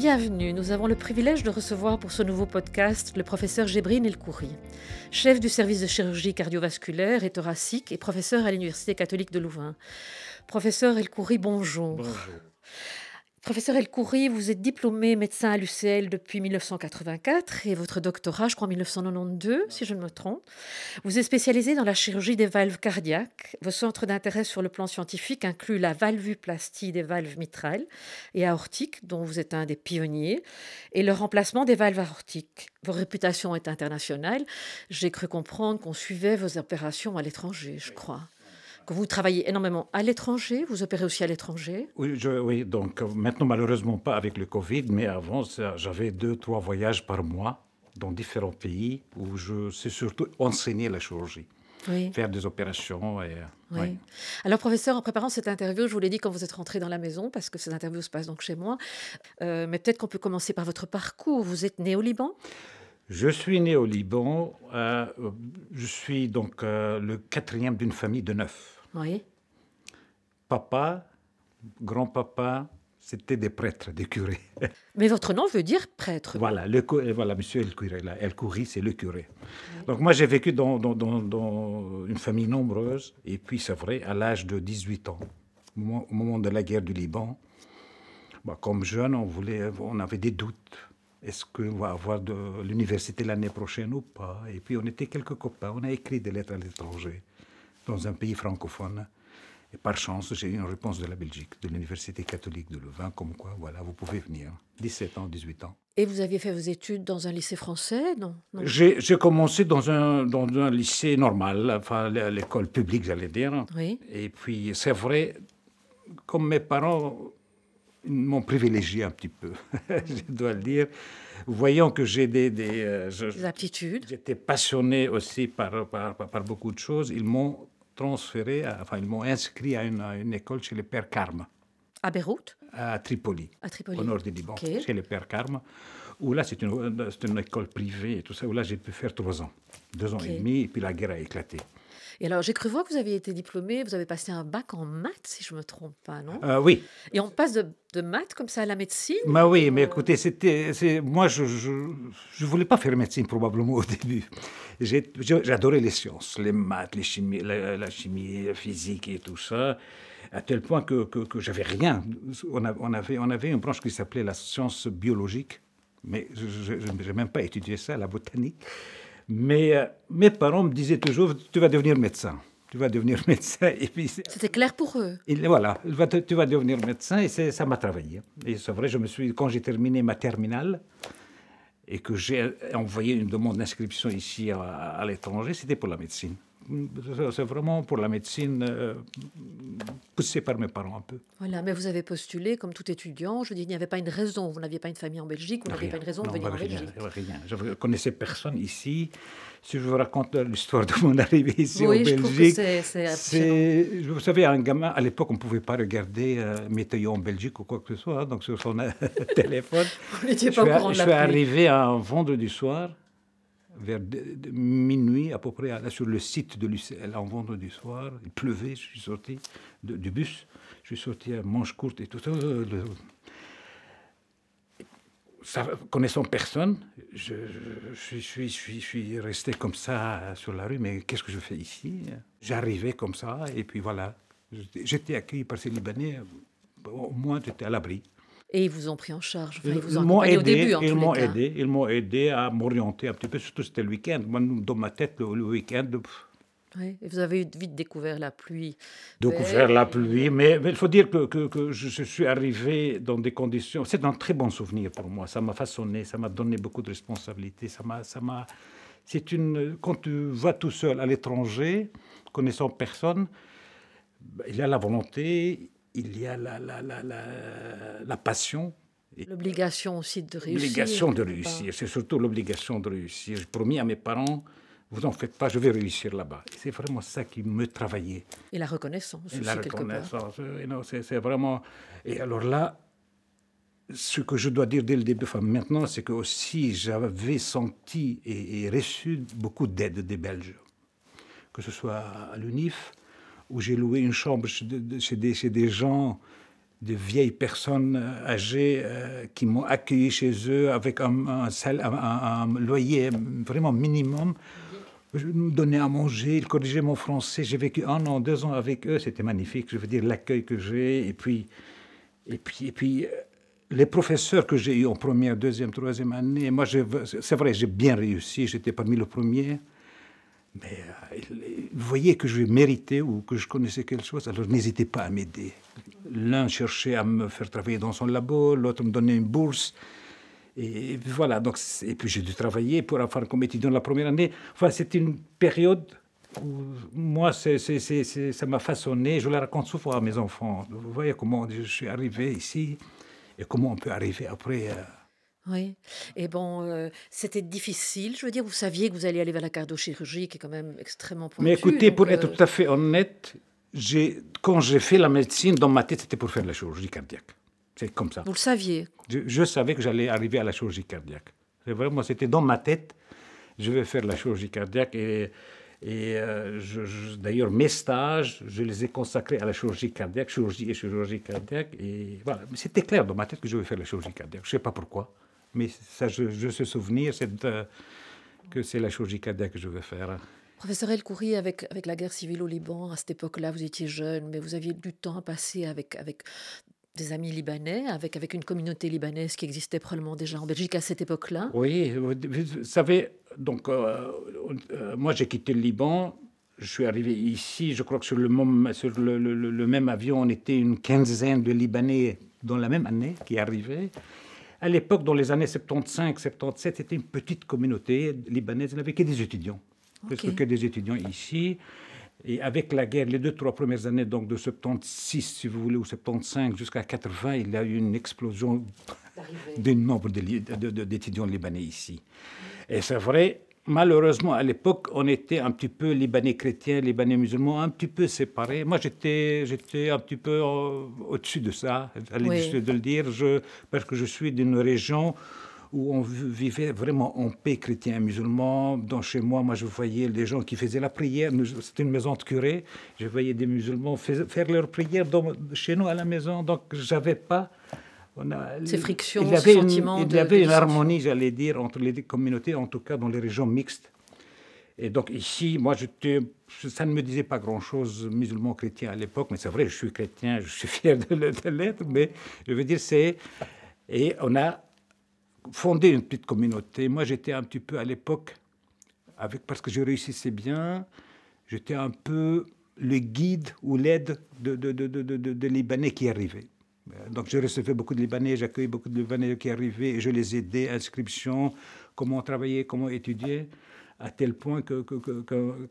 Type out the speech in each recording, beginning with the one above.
Bienvenue, nous avons le privilège de recevoir pour ce nouveau podcast le professeur Gébrine Elkouri, chef du service de chirurgie cardiovasculaire et thoracique et professeur à l'Université catholique de Louvain. Professeur Elkouri, bonjour. Bonjour. Professeur Elkouri, vous êtes diplômé médecin à l'UCL depuis 1984 et votre doctorat, je crois, en 1992, si je ne me trompe. Vous êtes spécialisé dans la chirurgie des valves cardiaques. Vos centres d'intérêt sur le plan scientifique incluent la valvuplastie des valves mitrales et aortiques, dont vous êtes un des pionniers, et le remplacement des valves aortiques. Votre réputation est internationale. J'ai cru comprendre qu'on suivait vos opérations à l'étranger, je crois que vous travaillez énormément à l'étranger, vous opérez aussi à l'étranger Oui, je, oui, donc euh, maintenant malheureusement pas avec le Covid, mais avant j'avais deux, trois voyages par mois dans différents pays où je sais surtout enseigner la chirurgie. Oui. Faire des opérations. Et, Oui. oui. Alors, professeur, en préparant cette interview, je vous l'ai dit quand vous êtes rentré dans la maison, parce que cette interview se passe donc chez moi. Euh, mais peut-être qu'on peut commencer par votre parcours. Vous êtes né au Liban? Je suis né au Liban. euh, je suis donc euh, le quatrième d'une famille de neuf. Oui. Papa, grand-papa, c'était des prêtres, des curés. Mais votre nom veut dire prêtre. Voilà, le, voilà, monsieur El Curé, là. El Kouri, c'est le curé. Donc moi, j'ai vécu dans, dans- dans- dans une famille nombreuse, et puis c'est vrai, à l'âge de 18 ans, au moment, au moment de la guerre du Liban, bah, comme jeune, on, voulait, on avait des doutes. Est-ce qu'on va avoir de l'université l'année prochaine ou pas? Et puis on était quelques copains, on a écrit des lettres à l'étranger, dans un pays francophone. Et par chance, j'ai eu une réponse de la Belgique, de l'Université catholique de Louvain, comme quoi, voilà, vous pouvez venir. 17 ans, 18 ans. Et vous aviez fait vos études dans un lycée français? Non, non. J'ai commencé dans un, dans un lycée normal, enfin l'école publique, j'allais dire. Oui. Et puis, c'est vrai, comme mes parents m'ont privilégié un petit peu, je dois le dire, voyant que j'ai des... des, euh, je- Des aptitudes. J'étais passionné aussi par, par, par- par beaucoup de choses. Ils m'ont transféré, à- enfin, ils m'ont inscrit à une, à une école chez les Pères Carmes, À Beyrouth? À Tripoli À Tripoli. au nord du Liban, chez les Pères Carmes, où là, c'est une, école privée et tout ça, où là, j'ai pu faire trois ans, deux ans et demi, et puis la guerre a éclaté. Et alors, j'ai cru voir que vous aviez été diplômé, vous avez passé un bac en maths, si je ne me trompe pas, non? Euh, oui, Et on passe de, de maths comme ça à la médecine? Bah oui, mais écoutez, c'était, moi, je ne voulais pas faire médecine probablement au début. J'adorais les sciences, les maths, les chimies, la, la chimie, la physique et tout ça, à tel point que, que, que j'avais rien. On, a- on avait, on avait une branche qui s'appelait la science biologique, mais je n'ai même pas étudié ça, la botanique. Mais euh, mes parents me disaient toujours, tu vas devenir médecin. Tu vas devenir médecin. Et puis, c'est- C'était clair pour eux. et voilà, tu vas devenir médecin et ça m'a travaillé. Et c'est vrai, je me suis, quand j'ai terminé ma terminale et que j'ai envoyé une demande d'inscription ici à, à l'étranger, c'était pour la médecine. C'est- C'est vraiment pour la médecine euh, poussé par mes parents un peu. Voilà, mais vous avez postulé comme tout étudiant. Je dis, il n'y avait pas une raison. Vous n'aviez pas une famille en Belgique, vous n'aviez pas une raison de Non, venir en rien, Belgique. rien. Je ne connaissais personne ici. Si je vous raconte l'histoire de mon arrivée ici Oui, en je Belgique, c'est- vous savez, un gamin, à l'époque, on ne pouvait pas regarder euh, météo en Belgique ou quoi que ce soit, hein, donc sur son euh, téléphone. Vous n'étiez Je pas au suis, courant de je la suis pluie. arrivé un vendredi soir, vers minuit à peu près, là, sur le site de l'UCL, un vendredi soir. Il pleuvait, je suis sorti du bus, je suis sorti à manche courte et tout connaissant personne, je, suis, je suis- resté comme ça sur la rue, mais qu'est-ce que je fais ici? J'arrivais comme ça, et puis voilà. J'étais accueilli par ces Libanais, au moins j'étais à l'abri. Et ils vous ont pris en charge. Enfin, ils vous ont m'ont au aidé, début, en ils m'ont cas. aidé, ils m'ont aidé à m'orienter un petit peu, surtout c'était le week-end. Moi, dans ma tête, le, le week-end, pff, Oui, Et vous avez vite découvert la pluie. découvert la pluie. Mais, il faut dire que, que- que je, suis arrivé dans des conditions. C'est un très bon souvenir pour moi. Ça m'a façonné, ça m'a donné beaucoup de responsabilités. Ça m'a, ça m'a. C'est une. Quand tu vas tout seul à l'étranger, connaissant personne, ben, il y a la volonté, il y a la, la, la, la, la passion. L'obligation aussi de réussir. L'obligation de réussir, c'est surtout l'obligation de réussir. J'ai promis à mes parents, vous en faites pas, je vais réussir là-bas. C'est vraiment ça qui me travaillait. Et la reconnaissance Et aussi, la quelque part. reconnaissance, c'est vraiment... Et alors là, ce que je dois dire dès le début, enfin maintenant, c'est que aussi j'avais senti et, et reçu beaucoup d'aide des Belges. Que ce soit à l'UNIF, où j'ai loué une chambre chez, de- de- chez des, chez des vieilles personnes âgées qui m'ont accueilli chez eux avec un, loyer vraiment minimum. Je me donnais à manger, ils corrigeaient mon français. J'ai vécu un an, deux ans avec eux, c'était magnifique. Je veux dire, l'accueil que j'ai. Et puis, et puis, et puis les professeurs que j'ai eus en première, deuxième, troisième année, moi, c'est vrai, j'ai bien réussi, j'étais parmi les premiers. Mais euh, voyez que je méritais ou que je connaissais quelque chose, alors n'hésitez pas à m'aider. L'un cherchait à me faire travailler dans son labo, l'autre me donnait une bourse. Et voilà, donc, et puis j'ai dû travailler pour avoir comme étudiant la première année. Enfin, c'est une période où moi, ça m'a façonné. Je la raconte souvent à mes enfants. Vous voyez comment je suis arrivé ici et comment on peut arriver après. Euh, oui. Et bon, euh, c'était difficile. Je veux dire, vous saviez que vous alliez aller vers la cardiochirurgie, qui est quand même extrêmement pointue. Mais écoutez, pour être euh, tout à fait honnête, quand j'ai fait la médecine, dans ma tête, c'était pour faire la chirurgie cardiaque. C'est comme ça. Vous le saviez je, savais que j'allais arriver à la chirurgie cardiaque. Vraiment, c'était dans ma tête, je vais faire la chirurgie cardiaque. Et, et euh, d'ailleurs, mes stages, je les ai consacrés à la chirurgie cardiaque, chirurgie et chirurgie cardiaque. Et voilà, c'était clair dans ma tête que je vais faire la chirurgie cardiaque. Je ne sais pas pourquoi. Mais ça, je, je se souvenir c'est que c'est la chirurgie cardiaque que je veux faire. Professeur El Khoury, avec, avec la guerre civile au Liban, à cette époque-là, vous étiez jeune, mais vous aviez du temps à passer avec, avec des amis libanais, avec, avec une communauté libanaise qui existait probablement déjà en Belgique à cette époque-là. Oui, vous savez, donc euh, euh, moi j'ai quitté le Liban, je suis arrivé ici, je crois que sur le, sur le, le, le même avion, on était une quinzaine de Libanais dans la même année qui arrivaient. À l'époque, dans les années 75, 77, c'était une petite communauté libanaise. Il n'y avait que des étudiants, presque que des étudiants ici. Et avec la guerre, les deux, trois premières années, donc de 76, si vous voulez, ou 75 jusqu'à 80, il y a eu une explosion du nombre d'étudiants libanais ici. Et c'est vrai, malheureusement, à l'époque, on était un petit peu libanais chrétiens, libanais musulmans, un petit peu séparés. Moi, j'étais, j'étais un petit peu au-dessus de ça, j'allais de le dire, je, parce que je suis d'une région où on vivait vraiment en paix chrétien musulman. Dans chez moi, moi, je voyais les gens qui faisaient la prière. C'était une maison de curé. Je voyais des musulmans faire leur prière chez nous à la maison. Donc, j'avais pas ces frictions, il y avait une, il y avait une harmonie, j'allais dire, entre les communautés, en tout cas dans les régions mixtes. Et donc ici, moi, ça ne me disait pas grand-chose musulman chrétien à l'époque, mais c'est vrai, je suis chrétien, je suis fier de l'être, mais je veux dire, c'est... Et on a fondé une petite communauté. Moi, j'étais un petit peu à l'époque, avec, parce que je réussissais bien, j'étais un peu le guide ou l'aide de, de, de, de, Libanais qui arrivaient. Euh, donc, je recevais beaucoup de Libanais, j'accueillais beaucoup de Libanais qui arrivaient et je les aidais, inscription, comment travailler, comment étudier, à tel point que,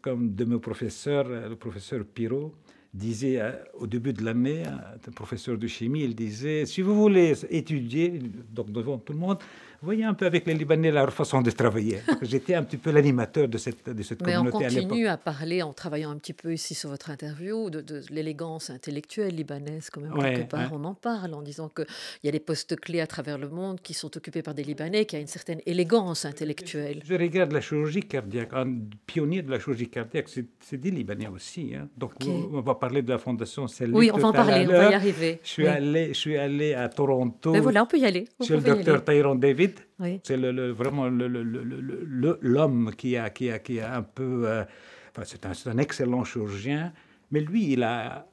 comme de mes professeurs, le professeur Pirot, disait euh, au début de l'année, un professeur de chimie, il disait, si vous voulez étudier, donc devant tout le monde, voyez un peu avec les Libanais leur façon de travailler. J'étais un petit peu l'animateur de cette, de cette communauté à l'époque. Mais on continue à, parler, en travaillant un petit peu ici sur votre interview, de, de l'élégance intellectuelle libanaise, quand même, quelque part. On en parle en disant qu'il y a des postes clés à travers le monde qui sont occupés par des Libanais, qui a une certaine élégance intellectuelle. Je, regarde la chirurgie cardiaque. Un pionnier de la chirurgie cardiaque, c'est des Libanais aussi. Hein. Donc, on va parler de la fondation Celle Oui, on va en parler, on va y arriver. Je suis, allé, je suis allé à Toronto. Mais ben voilà, on peut y aller. chez le docteur Tyrone David c'est le, vraiment l'homme qui a, qui, a, qui a un peu... Euh, c'est un, un, excellent chirurgien, mais lui, il a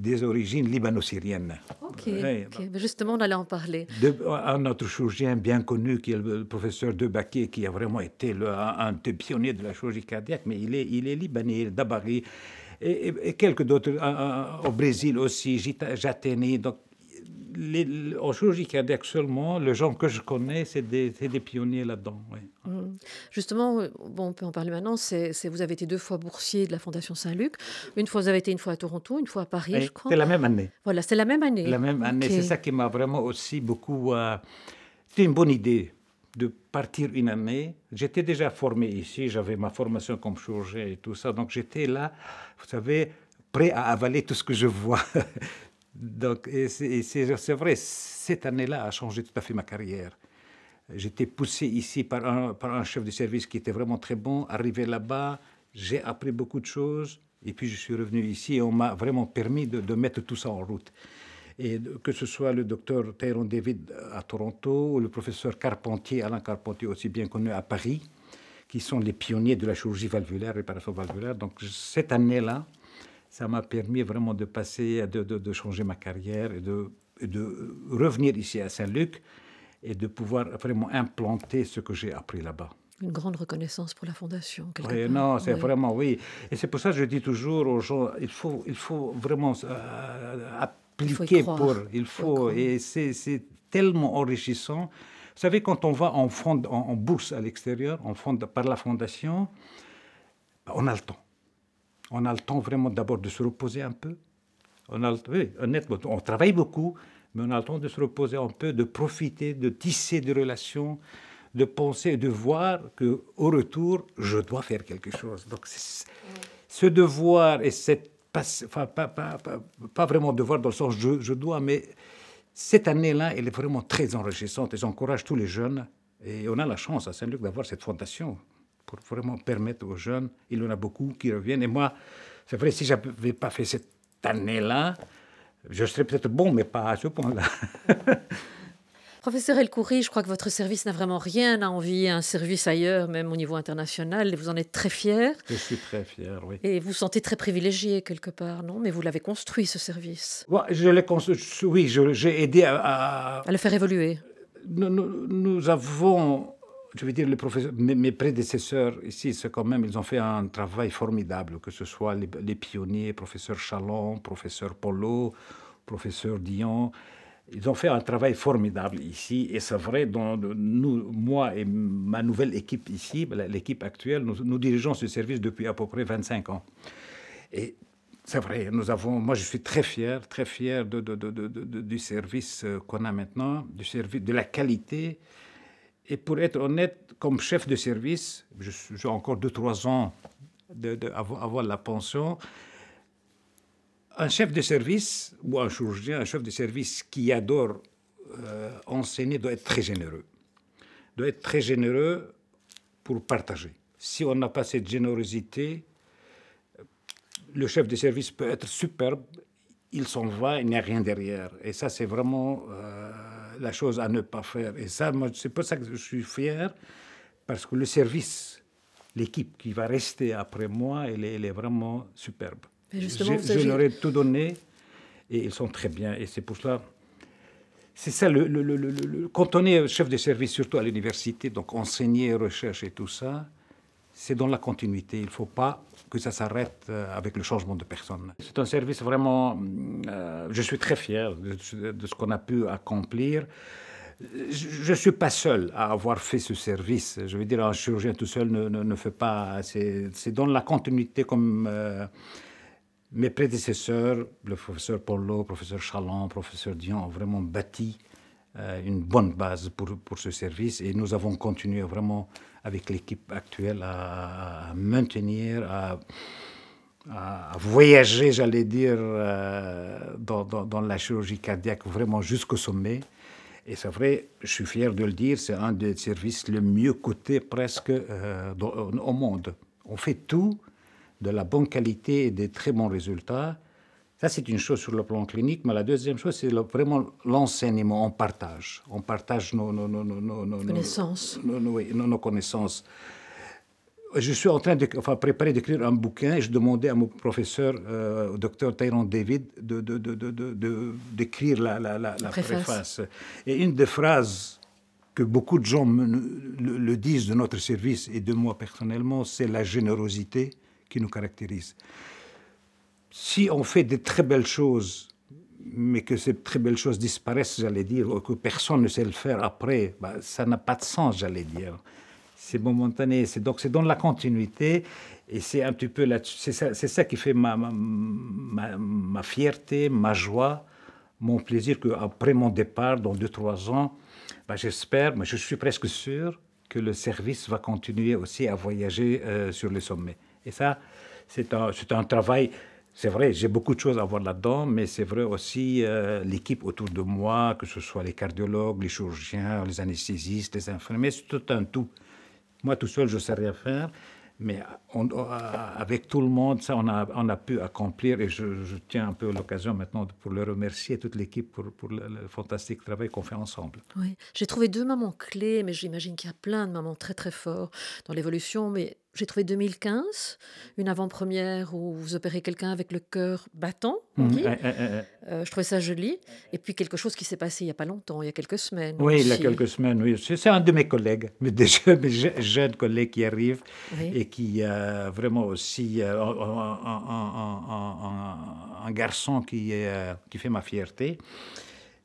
des origines libano-syriennes. Ok, ben justement, on allait en parler. un autre chirurgien bien connu, qui est le professeur Debaquet, qui a vraiment été le, un, des pionniers de la chirurgie cardiaque, mais il est, il est libanais, d'Abari, et, et, quelques d'autres, au Brésil aussi, Jateni, donc les, en chirurgie cardiaque seulement, les gens que je connais, c'est des, des, pionniers là-dedans. Mmh. Justement, bon, on peut en parler maintenant, c'est, vous avez été deux fois boursier de la Fondation Saint-Luc. Une fois, vous avez été une fois à Toronto, une fois à Paris, je crois. C'était la même année. Voilà, c'est la même année. La même année, c'est ça qui m'a vraiment aussi beaucoup... Euh, c'était une bonne idée de partir une année. J'étais déjà formé ici, j'avais ma formation comme chirurgien et tout ça, donc j'étais là, vous savez, prêt à avaler tout ce que je vois. Donc, c'est vrai, cette année-là a changé tout à fait ma carrière. J'étais poussé ici par un, chef de service qui était vraiment très bon. Arrivé là-bas, j'ai appris beaucoup de choses. Et puis je suis revenu ici et on m'a vraiment permis de, mettre tout ça en route. Et que ce soit le docteur Tyrone David à Toronto, ou le professeur Carpentier, Alain Carpentier, aussi bien connu à Paris, qui sont les pionniers de la chirurgie valvulaire, réparation valvulaire. Donc cette année-là, ça m'a permis vraiment de passer, de, de, changer ma carrière et de, de revenir ici à Saint-Luc et de pouvoir vraiment implanter ce que j'ai appris là-bas. Une grande reconnaissance pour la fondation. Oui, non, c'est vraiment oui. Et c'est pour ça que je dis toujours aux gens, il faut, il faut vraiment euh, appliquer pour, il faut, et c'est tellement enrichissant. Vous savez, quand on va en, bourse à l'extérieur, en fond, par la fondation, on a le temps. On a le temps vraiment d'abord de se reposer un peu. On oui, honnêtement, on travaille beaucoup, mais on a le temps de se reposer un peu, de profiter, de tisser des relations, de penser, de voir que au retour, je dois faire quelque chose. Donc, ce devoir et cette pas, pas, vraiment devoir dans le sens je, je dois, mais cette année-là, elle est vraiment très enrichissante et j'encourage tous les jeunes. Et on a la chance à Saint-Luc d'avoir cette fondation pour vraiment permettre aux jeunes, il y en a beaucoup qui reviennent. Et moi, c'est vrai, si je n'avais pas fait cette année-là, je serais peut-être bon, mais pas à ce point-là. Professeur El-Khoury, je crois que votre service n'a vraiment rien à envier à un service ailleurs, même au niveau international, et vous en êtes très fier. Je suis très fier, oui. Et vous vous sentez très privilégié quelque part, non? Mais vous l'avez construit, ce service. je l'ai construit, oui, j'ai aidé à, à... le faire évoluer. Nous, nous, avons, je veux dire, les professeurs, mes, prédécesseurs ici, c'est quand même, ils ont fait un travail formidable, que ce soit les, pionniers, professeur Chalon, professeur Polo, professeur Dion. Ils ont fait un travail formidable ici, et c'est vrai, dans moi et ma nouvelle équipe ici, l'équipe actuelle, nous, dirigeons ce service depuis à peu près 25 ans. Et c'est vrai, nous avons, moi je suis très fier, très fier du service euh, qu'on a maintenant, du service, de la qualité. Et pour être honnête, comme chef de service, j'ai encore 2-3 ans d'avoir avoir la pension un chef de service ou un chirurgien, un chef de service qui adore euh, enseigner doit être très généreux. Doit être très généreux pour partager. Si on n'a pas cette générosité, le chef de service peut être superbe, il s'en va, il n'y a rien derrière. Et ça, c'est vraiment euh, la chose à ne pas faire. Et ça, c'est pour ça que je suis fier, parce que le service, l'équipe qui va rester après moi, elle est vraiment superbe je, leur ai tout donné et ils sont très bien. Et c'est pour cela. C'est ça, le, le, le, quand on est chef de service, surtout à l'université, donc enseigner, recherche et tout ça, c'est dans la continuité. Il ne faut pas que ça s'arrête euh, avec le changement de personne. C'est un service vraiment. Euh, je suis très fier de, ce qu'on a pu accomplir. Je ne suis pas seul à avoir fait ce service. Je veux dire, un chirurgien tout seul ne, ne, fait pas. C'est dans la continuité comme. Euh, mes prédécesseurs, le professeur Polo, le professeur Chalon, le professeur Dion, ont vraiment bâti une bonne base pour, pour ce service et nous avons continué vraiment avec l'équipe actuelle à, maintenir, à, à, voyager, j'allais dire, euh, dans, dans, la chirurgie cardiaque vraiment jusqu'au sommet. Et c'est vrai, je suis fier de le dire, c'est un des services les mieux cotés presque euh, au monde. On fait tout de la bonne qualité et des très bons résultats. Ça, c'est une chose sur le plan clinique, mais la deuxième chose, c'est vraiment l'enseignement. On partage. On partage nos, nos, nos, nos connaissances. Nos, connaissances. Je suis en train de enfin, préparer d'écrire un bouquin et je demandais à mon professeur, euh, au docteur Tyrone David, d'écrire de, de, de, la, la, la, préface. Et une des phrases que beaucoup de gens le disent de notre service et de moi personnellement, c'est la générosité qui nous caractérise. Si on fait de très belles choses, mais que ces très belles choses disparaissent, j'allais dire, ou que personne ne sait le faire après, bah, ça n'a pas de sens, j'allais dire. C'est momentané. C'est donc c'est dans la continuité et c'est un petit peu là. C'est ça, qui fait ma, fierté, ma joie, mon plaisir qu'après mon départ, dans deux trois ans, bah, j'espère, mais je suis presque sûr que le service va continuer aussi à voyager euh, sur les sommets. Et ça, c'est un, travail. C'est vrai, j'ai beaucoup de choses à voir là-dedans, mais c'est vrai aussi euh, l'équipe autour de moi, que ce soit les cardiologues, les chirurgiens, les anesthésistes, les infirmiers, c'est tout un tout. Moi, tout seul, je ne sais rien faire, Mais on, avec tout le monde, ça, on a, on a pu accomplir, et je, tiens un peu l'occasion maintenant pour le remercier, toute l'équipe, pour, le, le, fantastique travail qu'on fait ensemble. Oui, j'ai trouvé deux moments clés, mais j'imagine qu'il y a plein de moments très très forts dans l'évolution, mais j'ai trouvé 2015, une avant-première où vous opérez quelqu'un avec le cœur battant, on Mhm, dit. Euh, je trouvais ça joli. Et puis quelque chose qui s'est passé il n'y a pas longtemps, il y a quelques semaines. Oui, il y a quelques semaines, oui. C'est un de mes collègues, mais jeunes, mes je- jeunes collègues qui arrivent Oui. et qui euh, vraiment aussi euh, un, un- un- un- un- un garçon qui, euh, qui fait ma fierté.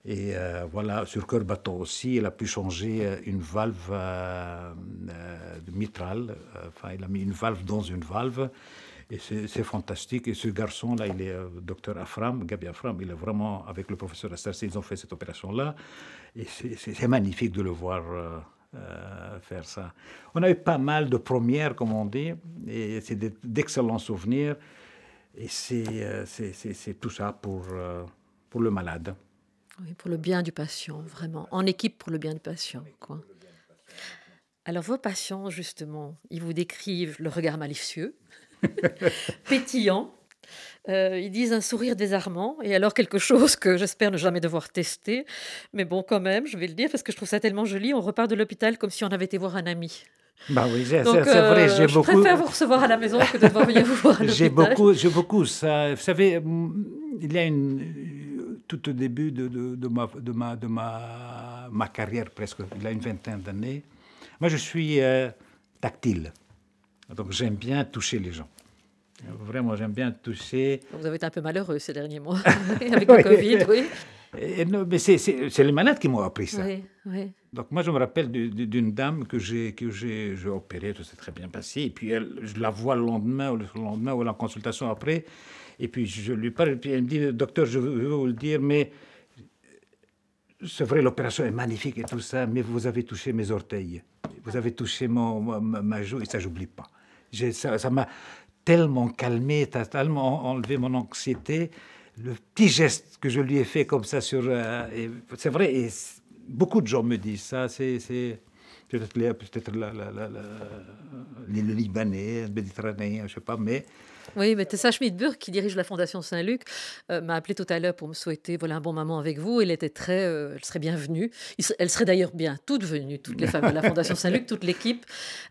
Et euh, voilà, sur cœur battant aussi, il a pu changer euh, une valve euh, euh, de mitrale. Euh, Enfin, il a mis une valve dans une valve. Et c'est fantastique. Et ce garçon-là, il est euh, docteur Afram, Gabi Afram. Il est vraiment, avec le professeur Astarsi, ils ont fait cette opération-là. Et c'est- magnifique de le voir faire ça. On a eu pas mal de premières, comme on dit. Et c'est de- d'excellents souvenirs. Et c'est tout ça pour le malade. Oui, pour le bien du patient, vraiment. En équipe pour le bien du patient. Quoi. Alors, vos patients, justement, ils vous décrivent le regard malicieux, pétillant. Euh, ils disent un sourire désarmant, et alors quelque chose que j'espère ne jamais devoir tester. Mais bon, quand même, je vais le dire parce que je trouve ça tellement joli. On repart de l'hôpital comme si on avait été voir un ami. Bah oui, c'est vrai, euh, j'ai je beaucoup. préfère vous recevoir à la maison que de devoir venir vous voir à J'ai beaucoup, j'ai beaucoup ça. Vous savez, mm, il y a une, euh, tout au début de, de, de ma, de, ma, de ma, ma carrière, presque, il y a une vingtaine d'années, moi je suis euh, tactile. Donc j'aime bien toucher les gens. Vraiment, j'aime bien toucher. Vous avez été un peu malheureux ces derniers mois avec le. Covid, oui. Et non, mais c'est- les malades qui m'ont appris ça. Oui, oui. Donc moi, je me rappelle du- du- d'une dame que j'ai que j'ai j'ai opérée, tout s'est très bien passé. Et puis elle, je la vois le lendemain ou le lendemain ou la consultation après. Et puis je lui parle puis elle me dit, docteur, je veux, vous le dire, mais c'est vrai, l'opération est magnifique et tout ça, mais vous avez touché mes orteils, vous avez touché mon, ma, joue et ça, j'oublie pas. Ça m'a tellement calmé, tellement enlevé mon anxiété. Le petit geste que je lui ai fait comme ça sur... euh, c'est vrai, et beaucoup de gens me disent ça, c'est... Peut-être les- peut-être la- la- la- la- les- le Libanais, le Méditerranéen, je sais pas, mais Oui, mais Tessa Schmidburg, qui dirige la Fondation Saint-Luc, euh, m'a appelé tout à l'heure pour me souhaiter voilà, un bon moment avec vous. Elle était très, euh, elle serait bienvenue. Elle serait d'ailleurs bien toutes venues, toutes les femmes de la Fondation Saint-Luc, toute l'équipe.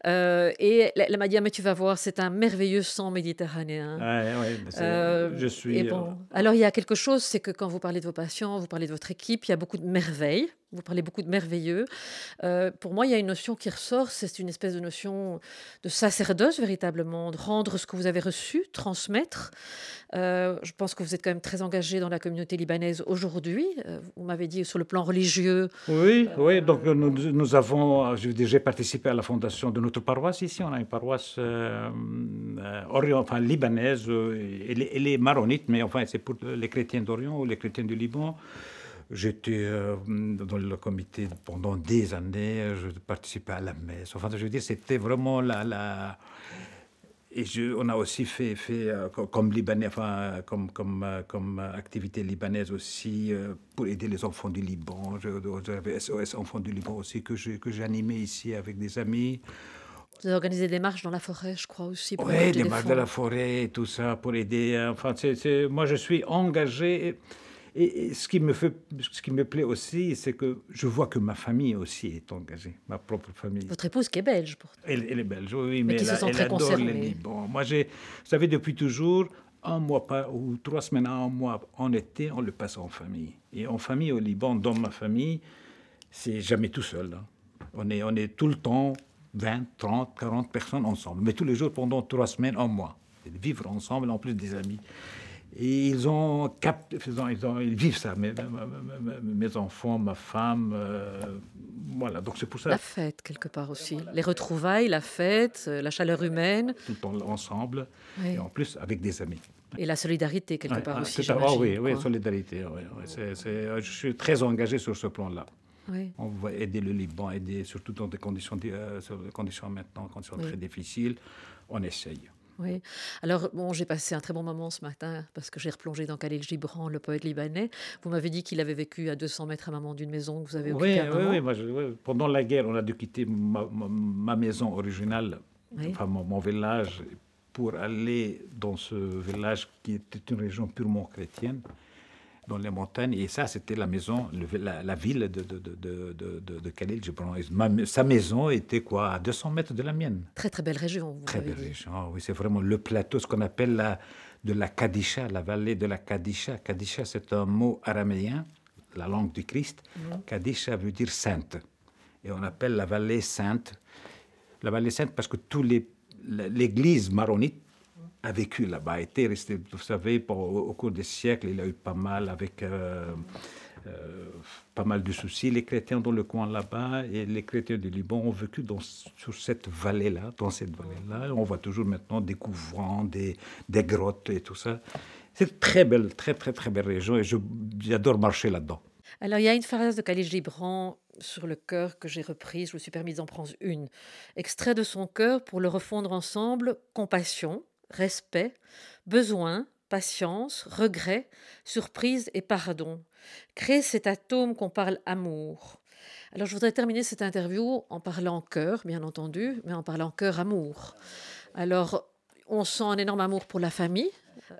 Euh, et elle, elle m'a dit, Ah, mais tu vas voir, c'est un merveilleux sang méditerranéen. Ouais, ouais, Euh, je suis. et bon, alors il y a quelque chose, c'est que quand vous parlez de vos patients, vous parlez de votre équipe, il y a beaucoup de merveilles. Vous parlez beaucoup de merveilleux. Euh, pour moi, il y a une notion qui ressort, c'est une espèce de notion de sacerdoce véritablement, de rendre ce que vous avez reçu, transmettre. Euh, je pense que vous êtes quand même très engagé dans la communauté libanaise aujourd'hui. Euh, vous m'avez dit sur le plan religieux. Oui, oui. Donc nous, nous avons, je veux dire, j'ai participé à la fondation de notre paroisse ici. On a une paroisse orient, enfin libanaise. Elle, elle est maronite, mais enfin c'est pour les chrétiens d'Orient ou les chrétiens du Liban. J'étais euh, dans le comité pendant des années. Je participais à la messe. Enfin, je veux dire, c'était vraiment la, la et je- on a aussi fait, fait euh, co- comme Libanais, enfin, comme, comme, euh, comme activité libanaise aussi, pour aider les enfants du Liban. J'avais SOS Enfants du Liban aussi, que j'ai que ici avec des amis. Vous avez organisé des marches dans la forêt, je crois aussi. Oui, des des marches de la forêt et tout ça, pour aider. Enfin, c'est- c'est- moi, je suis engagé. Et, et- et ce, qui me fait, ce qui me plaît aussi, c'est que je vois que ma famille aussi est engagée, ma propre famille. Votre épouse qui est belge, pourtant. Elle, elle est belge, oui, mais, qui elle, se elle très adore concernée. le Liban. Moi, j'ai, vous savez, depuis toujours, un mois par, ou trois semaines à un mois en été, on le passe en famille. Et en famille au Liban, dans ma famille, c'est jamais tout seul. hein. On, est, on est tout le temps 20, 30, 40 personnes ensemble, mais tous les jours pendant trois semaines, un mois. Et vivre ensemble, en plus des amis. Et ils ont capté, ils, ont- ils ont- ils vivent ça, mes, enfants, ma femme, euh, voilà. Donc c'est pour ça La fête, quelque part aussi. Les retrouvailles, la fête, euh, la chaleur humaine tout le temps ensemble, Oui. et en plus avec des amis. et la solidarité, quelque part ah, aussi. ah oui, oui, solidarité. oui, oui, c'est- c'est- je suis très engagé sur ce plan-là. Oui. On va aider le Liban, aider surtout dans des conditions, di- euh, sur des conditions maintenant, conditions Oui. très difficiles. On essaye. Oui. Alors, bon, j'ai passé un très bon moment ce matin parce que j'ai replongé dans Khalil Gibran, le poète libanais. Vous m'avez dit qu'il avait vécu à 200 mètres à moment d'une maison que vous avez Oui, occupée à oui, oui, moi, je- oui. Pendant la guerre, on a dû quitter ma, ma- ma maison originale enfin mon, village, pour aller dans ce village qui était une région purement chrétienne, dans les montagnes. Et ça, c'était la maison, la, ville de, de, de, de, Khalil Gibran. sa maison était quoi À 200 mètres de la mienne. Très, très belle région. très belle région, oui. C'est vraiment le plateau, ce qu'on appelle la, de la Kadisha, la vallée de la Kadisha. Kadisha, c'est un mot araméen, la langue du Christ. Mhm. Kadisha veut dire sainte. Et on appelle la vallée sainte. La vallée sainte parce que tous les l'église maronite a vécu là-bas, a été resté, vous savez, au, cours des siècles, il a eu pas mal avec euh, euh, pas mal de soucis. Les chrétiens dans le coin là-bas et les chrétiens du Liban ont vécu dans, sur cette vallée-là, dans cette vallée-là. On voit toujours maintenant des couvents, des, des grottes et tout ça. C'est une très belle, très très très belle région et j'adore marcher là-dedans. Alors il y a une phrase de Khalil Gibran sur le cœur que j'ai reprise, je me suis permis d'en prendre une. Extrait de son cœur pour le refondre ensemble, compassion, respect, besoin, patience, regret, surprise et pardon. Créer cet atome qu'on parle amour. Alors je voudrais terminer cette interview en parlant cœur, bien entendu, mais en parlant cœur-amour. Alors on sent un énorme amour pour la famille.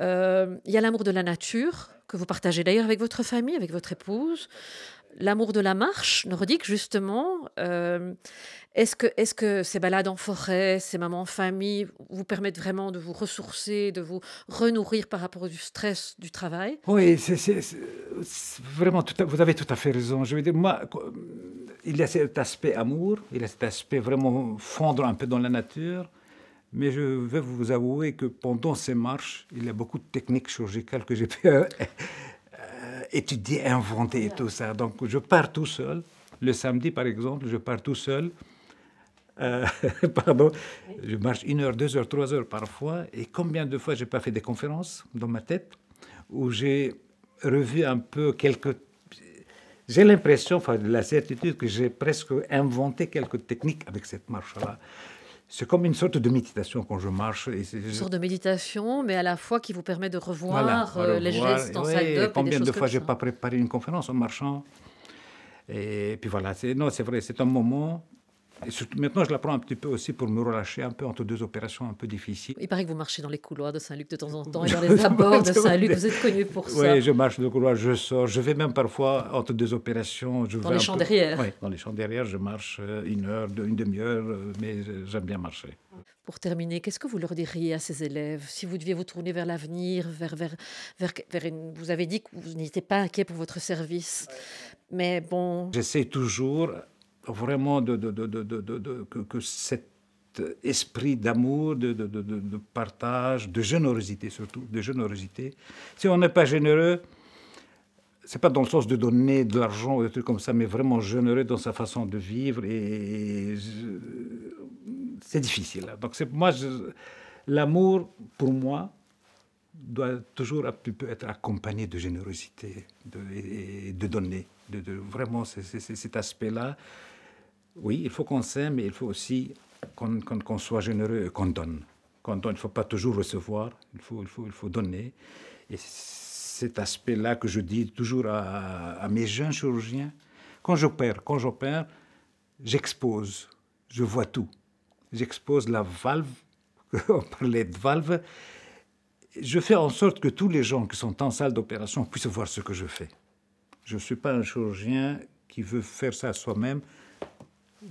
Euh, il y a l'amour de la nature, que vous partagez d'ailleurs avec votre famille, avec votre épouse l'amour de la marche nordique, justement, euh, est-ce que, est que ces balades en forêt, ces moments en famille vous permettent vraiment de vous ressourcer, de vous renourrir par rapport au stress du travail? Oui, c'est vraiment, vous avez tout à fait raison. Je veux dire, moi, il y a cet aspect amour, il y a cet aspect vraiment fondre un peu dans la nature. Mais je vais vous avouer que pendant ces marches, il y a beaucoup de techniques chirurgicales que j'ai pu étudier, inventer et tout ça. Donc je pars tout seul. Le samedi, par exemple, je pars tout seul. Euh, pardon, je marche une heure, deux heures, trois heures parfois. Et combien de fois j'ai pas fait des conférences dans ma tête où j'ai revu un peu quelques. J'ai l'impression, enfin, la certitude que j'ai presque inventé quelques techniques avec cette marche-là. C'est comme une sorte de méditation quand je marche. une sorte de méditation, mais à la fois qui vous permet de revoir, euh, les gestes en salle d'up. Combien de fois j'ai pas préparé une conférence en marchant Et puis voilà, non, c'est vrai, c'est un moment maintenant, je la prends un petit peu aussi pour me relâcher un peu entre deux opérations un peu difficiles. Il paraît que vous marchez dans les couloirs de Saint-Luc de temps en temps et dans les abords de Saint-Luc. Vous êtes connu pour ça. Oui, je marche dans les couloirs, je sors. Je vais même parfois entre deux opérations. Je dans les champs derrière Oui, dans les champs derrière, je marche euh, une heure, une demi-heure, euh, mais j'aime bien marcher. Pour terminer, qu'est-ce que vous leur diriez à ces élèves? Si vous deviez vous tourner vers l'avenir, vers, vers, vers, vers une... vous avez dit que vous n'étiez pas inquiet pour votre service, mais bon. J'essaie toujours vraiment de, que, cet esprit d'amour, de, partage, de générosité surtout, de générosité. Si on n'est pas généreux, c'est pas dans le sens de donner de l'argent ou des trucs comme ça, mais vraiment généreux dans sa façon de vivre et, c'est difficile. Donc c'est moi, l'amour pour moi doit toujours être accompagné de générosité et de donner. De, vraiment, cet aspect-là oui, il faut qu'on s'aime, mais il faut aussi qu'on soit généreux et qu'on donne. Qu'on donne. Il ne faut pas toujours recevoir, il faut, donner. Et cet aspect-là que je dis toujours à, mes jeunes chirurgiens, quand j'opère, quand j'opère, j'expose, je vois tout. J'expose la valve, on parlait de valve, je fais en sorte que tous les gens qui sont en salle d'opération puissent voir ce que je fais. Je ne suis pas un chirurgien qui veut faire ça soi-même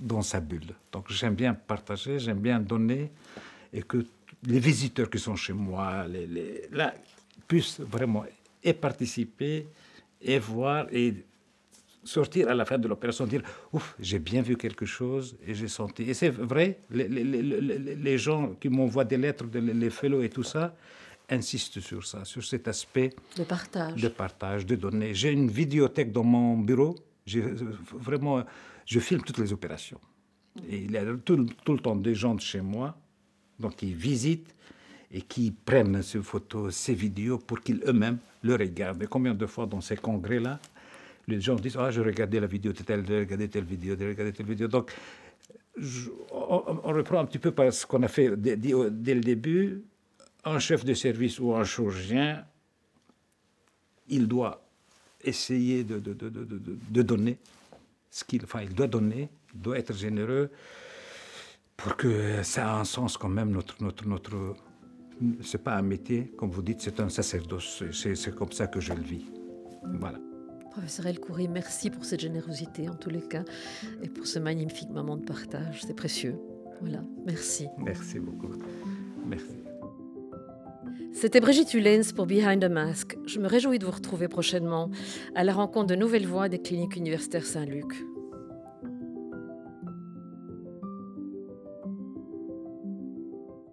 dans sa bulle. Donc j'aime bien partager, j'aime bien donner et que les visiteurs qui sont chez moi les, les, là, puissent vraiment et participer et voir et sortir à la fin de l'opération, dire Ouf, j'ai bien vu quelque chose et j'ai senti. Et c'est vrai, les, les, les, gens qui m'envoient des lettres, les fellows et tout ça, insistent sur ça, sur cet aspect de partage. De partage, de donner. J'ai une vidéothèque dans mon bureau. J'ai vraiment je filme toutes les opérations. Et il y a tout, le temps des gens de chez moi donc qui visitent et qui prennent ces photos, ces vidéos pour qu'ils eux-mêmes le regardent. Et combien de fois dans ces congrès-là, les gens disent Ah, je regardais la vidéo de telle, je regardais telle vidéo, je regardais telle vidéo. Donc, on, reprend un petit peu par ce qu'on a fait dès, le début. Un chef de service ou un chirurgien, il doit essayer de donner ce qu'il enfin, il doit donner, il doit être généreux. pour que ça a un sens quand même, notre... notre, notre c'est pas un métier, comme vous dites, c'est un sacerdoce. C'est comme ça que je le vis. Voilà. Professeur El Khoury, merci pour cette générosité en tous les cas et pour ce magnifique moment de partage. C'est précieux. Voilà, merci. Merci beaucoup. Merci. C'était Brigitte Hulens pour Behind the Mask. Je me réjouis de vous retrouver prochainement à la rencontre de nouvelles voix des cliniques universitaires Saint-Luc.